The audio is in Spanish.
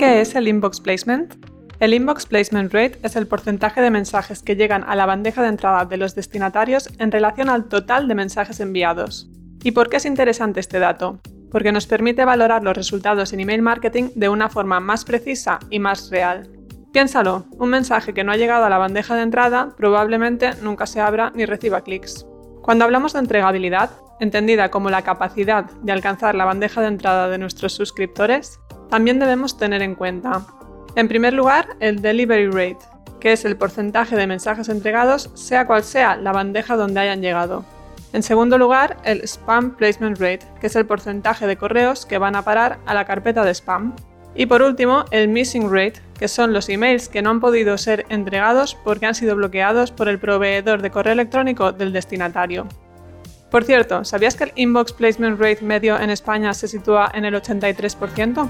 ¿Qué es el inbox placement? El inbox placement rate es el porcentaje de mensajes que llegan a la bandeja de entrada de los destinatarios en relación al total de mensajes enviados. ¿Y por qué es interesante este dato? Porque nos permite valorar los resultados en email marketing de una forma más precisa y más real. Piénsalo, un mensaje que no ha llegado a la bandeja de entrada probablemente nunca se abra ni reciba clics. Cuando hablamos de entregabilidad, entendida como la capacidad de alcanzar la bandeja de entrada de nuestros suscriptores, también debemos tener en cuenta, en primer lugar, el delivery rate, que es el porcentaje de mensajes entregados sea cual sea la bandeja donde hayan llegado. En segundo lugar, el spam placement rate, que es el porcentaje de correos que van a parar a la carpeta de spam. Y por último, el missing rate, que son los emails que no han podido ser entregados porque han sido bloqueados por el proveedor de correo electrónico del destinatario. Por cierto, ¿sabías que el inbox placement rate medio en España se sitúa en el 83%?